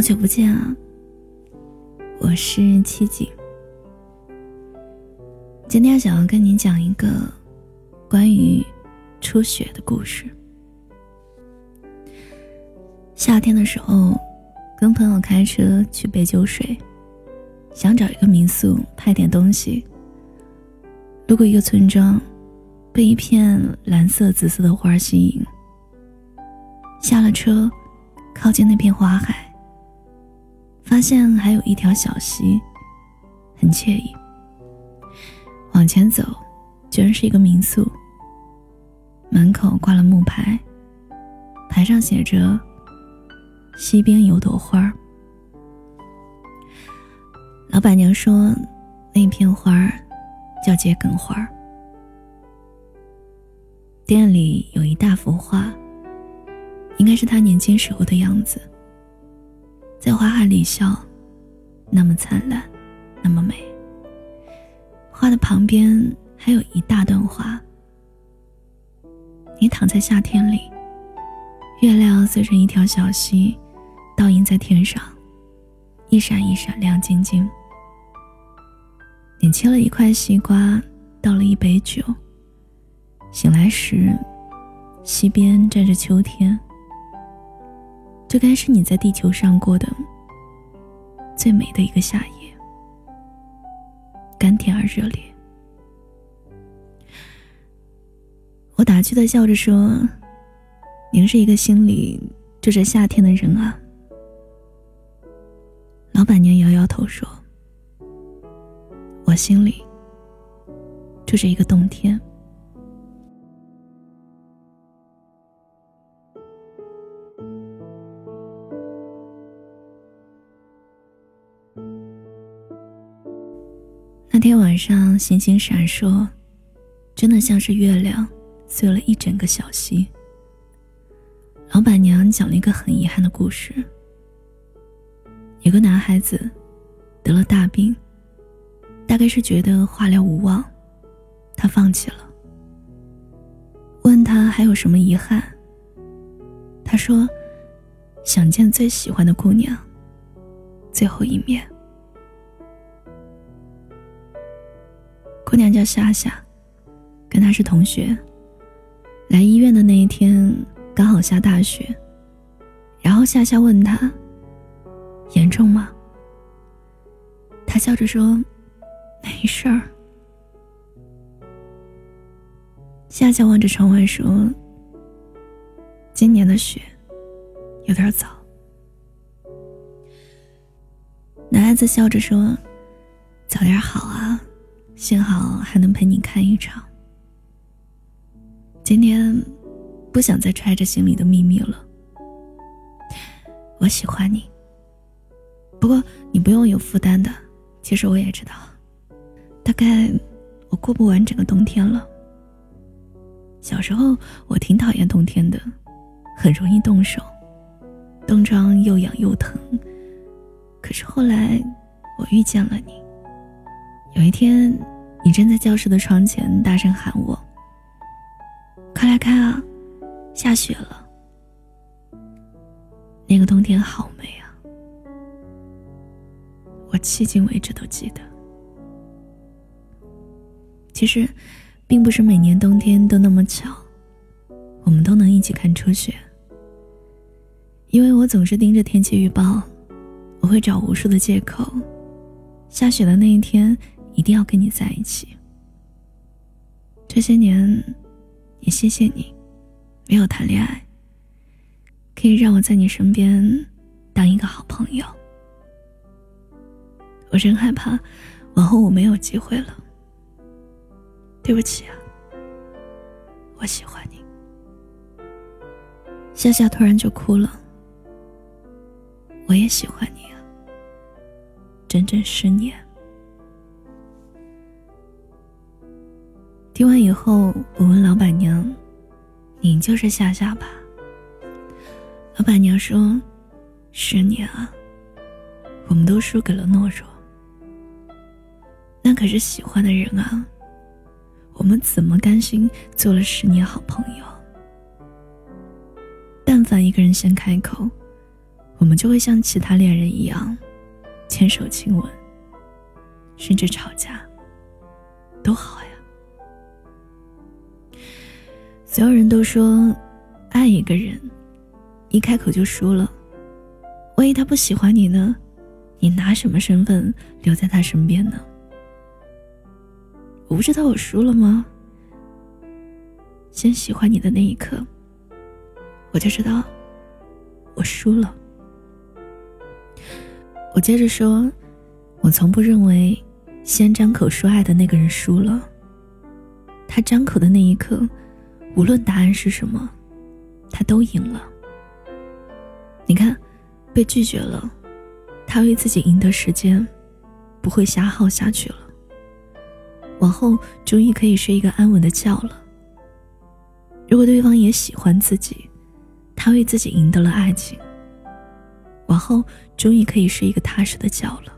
好久不见啊！我是七景，今天想要跟你讲一个关于初雪的故事。夏天的时候，跟朋友开车去北九水，想找一个民宿拍点东西。路过一个村庄，被一片蓝色、紫色的花吸引，下了车，靠近那片花海。发现还有一条小溪，很惬意。往前走，居然是一个民宿。门口挂了木牌，牌上写着“溪边有朵花”。老板娘说，那片花叫桔梗花。店里有一大幅画，应该是他年轻时候的样子。在花海里笑，那么灿烂，那么美。花的旁边还有一大段话。你躺在夏天里，月亮随着一条小溪，倒映在天上，一闪一闪亮晶晶。你切了一块西瓜，倒了一杯酒。醒来时，溪边站着秋天。这该是你在地球上过的最美的一个夏夜，甘甜而热烈。我打趣的笑着说：“您是一个心里住着夏天的人啊。”老板娘摇摇头说：“我心里住着一个冬天。”那天晚上，星星闪烁，真的像是月亮碎了一整个小溪。老板娘讲了一个很遗憾的故事：有个男孩子得了大病，大概是觉得化疗无望，他放弃了。问他还有什么遗憾？他说：“想见最喜欢的姑娘最后一面。”姑娘叫夏夏，跟她是同学。来医院的那一天刚好下大雪，然后夏夏问他：“严重吗？”他笑着说：“没事儿。”夏夏望着窗外说：“今年的雪有点早。”男孩子笑着说：“早点好啊。”幸好还能陪你看一场。今天不想再揣着心里的秘密了。我喜欢你，不过你不用有负担的。其实我也知道，大概我过不完整个冬天了。小时候我挺讨厌冬天的，很容易冻手，冻疮又痒又疼。可是后来我遇见了你。有一天，你站在教室的窗前，大声喊我：“快来看啊，下雪了！”那个冬天好美啊，我迄今为止都记得。其实，并不是每年冬天都那么巧，我们都能一起看初雪。因为我总是盯着天气预报，我会找无数的借口，下雪的那一天。一定要跟你在一起。这些年，也谢谢你，没有谈恋爱，可以让我在你身边当一个好朋友。我真害怕，往后我没有机会了。对不起啊，我喜欢你。夏夏突然就哭了。我也喜欢你啊，整整十年。听完以后，我问老板娘：“您就是夏夏吧？”老板娘说：“十年啊，我们都输给了懦弱。那可是喜欢的人啊，我们怎么甘心做了十年好朋友？但凡一个人先开口，我们就会像其他恋人一样，牵手亲吻，甚至吵架，多好呀！所有人都说，爱一个人，一开口就输了。万一他不喜欢你呢？你拿什么身份留在他身边呢？我不知道我输了吗？先喜欢你的那一刻，我就知道我输了。我接着说，我从不认为先张口说爱的那个人输了。他张口的那一刻，无论答案是什么，他都赢了。你看，被拒绝了。他为自己赢得时间，不会瞎耗下去了。往后终于可以睡一个安稳的觉了。如果对方也喜欢自己，他为自己赢得了爱情。往后终于可以睡一个踏实的觉了。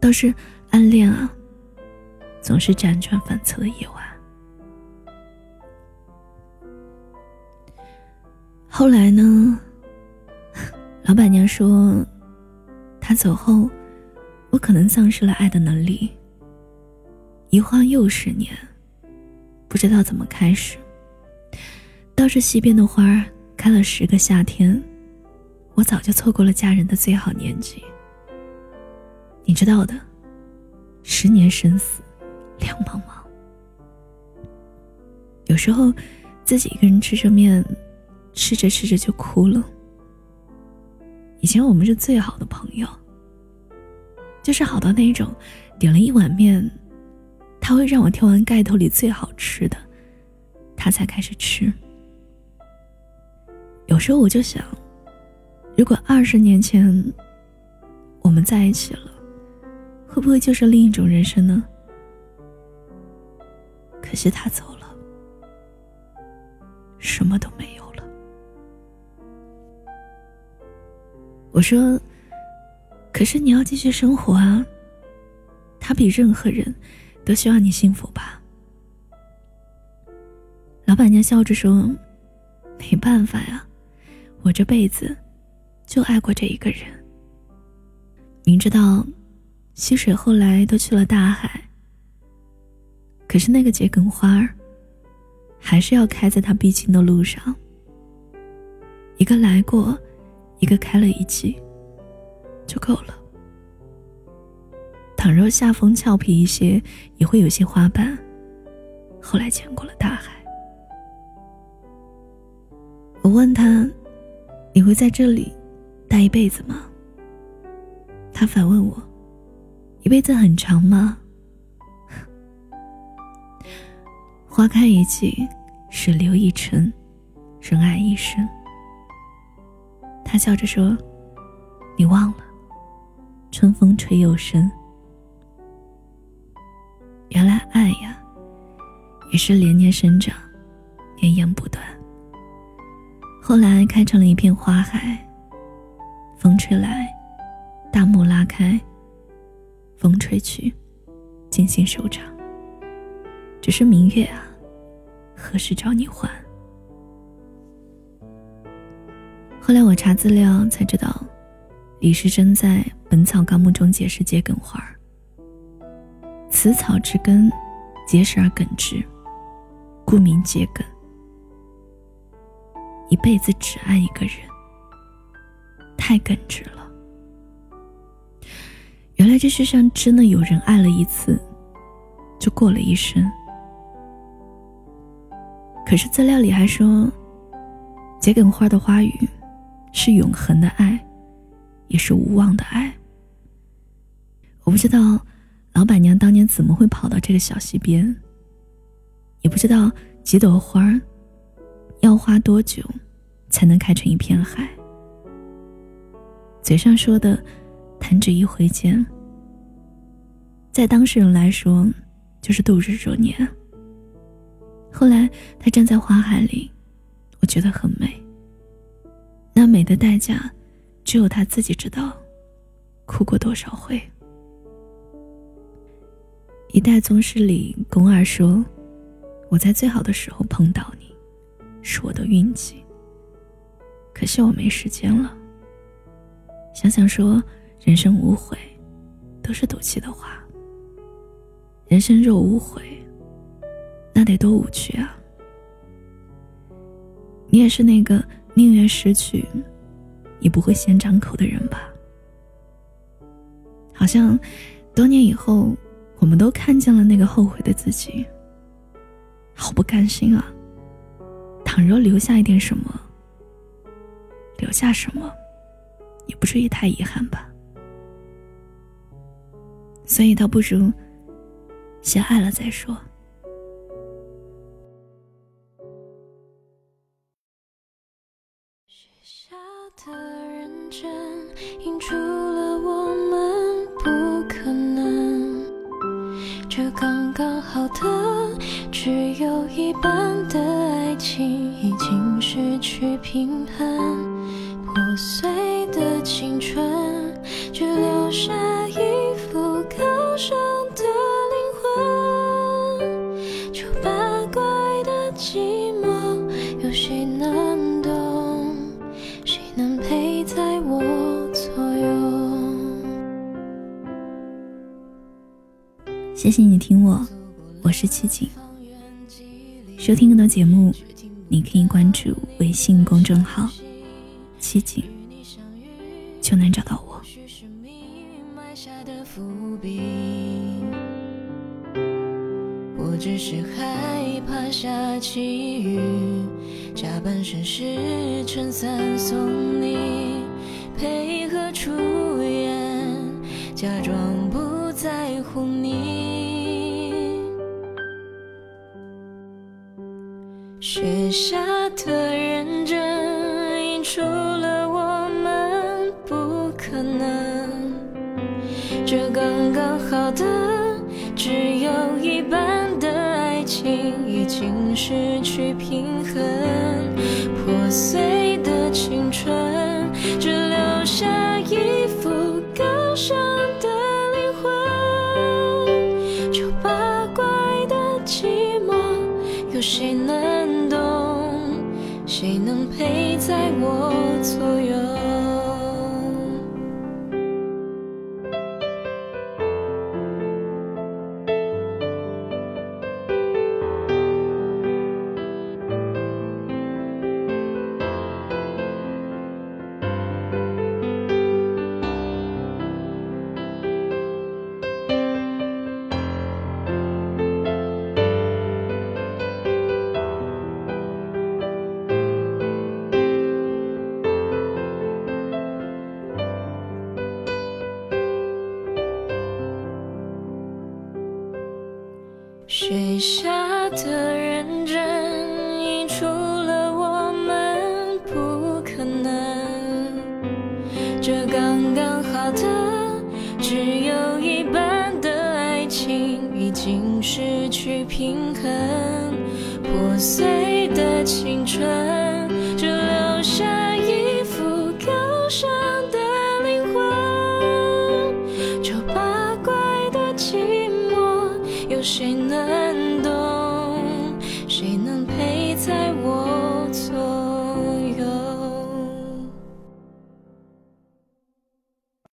倒是暗恋啊，总是辗转反侧的夜晚。后来呢？老板娘说。他走后，我可能丧失了爱的能力。一晃又十年，不知道怎么开始。倒是西边的花开了十个夏天，我早就错过了嫁人的最好年纪。你知道的，十年生死，两茫茫。有时候，自己一个人吃着面，吃着吃着就哭了。以前我们是最好的朋友。就是好到那种，点了一碗面，他会让我挑完盖头里最好吃的，他才开始吃。有时候我就想，如果二十年前我们在一起了，会不会就是另一种人生呢？可惜他走了，什么都没有我说。可是你要继续生活啊。他比任何人都希望你幸福吧。老板娘笑着说：“没办法呀，我这辈子就爱过这一个人。明知道溪水后来都去了大海，可是那个桔梗花儿还是要开在他必经的路上。一个来过，一个开了一季。”就够了。倘若夏风俏皮一些，也会有些花瓣。后来见过了大海。我问他：“你会在这里待一辈子吗？”他反问我：“一辈子很长吗？” 花开一季，水流一程，人爱一生。他笑着说：“你忘了。”春风吹又生，原来爱呀，也是连年生长，绵延不断。后来开成了一片花海，风吹来，大幕拉开，风吹去，尽兴收场。只是明月啊，何时找你还？后来我查资料才知道，李时珍在。《本草纲目》中解释桔梗花儿此草之根结实而耿直，故名桔梗。一辈子只爱一个人，太耿直了。原来这世上真的有人爱了一次，就过了一生。可是资料里还说，桔梗花的花语是永恒的爱，也是无望的爱。我不知道老板娘当年怎么会跑到这个小溪边，也不知道几朵花儿要花多久才能开成一片海。嘴上说的“弹指一挥间”，在当事人来说就是度日如年。后来他站在花海里，我觉得很美。那美的代价，只有他自己知道，哭过多少回。一代宗师里，宫二说：“我在最好的时候碰到你，是我的运气。可惜我没时间了。”想想说人生无悔，都是赌气的话。人生若无悔，那得多无趣啊！你也是那个宁愿失去，也不会先张口的人吧？好像多年以后，我们都看见了那个后悔的自己，好不甘心啊！倘若留下一点什么，留下什么，也不至于太遗憾吧。所以倒不如先爱了再说。映出了我们不可能。这刚刚好的，只有一半的爱情已经失去平衡。破碎谢谢你听我，我是七景。收听更多节目，你可以关注微信公众号“七景”，就能找到我。我只是害怕下起雨，假扮绅士撑伞送你，配合出演，假装下的认真，映出了我们不可能。这刚刚好的，只有一半的爱情已经失去平衡。破碎的青春，在我左右？失去平衡。破碎的青春，只留下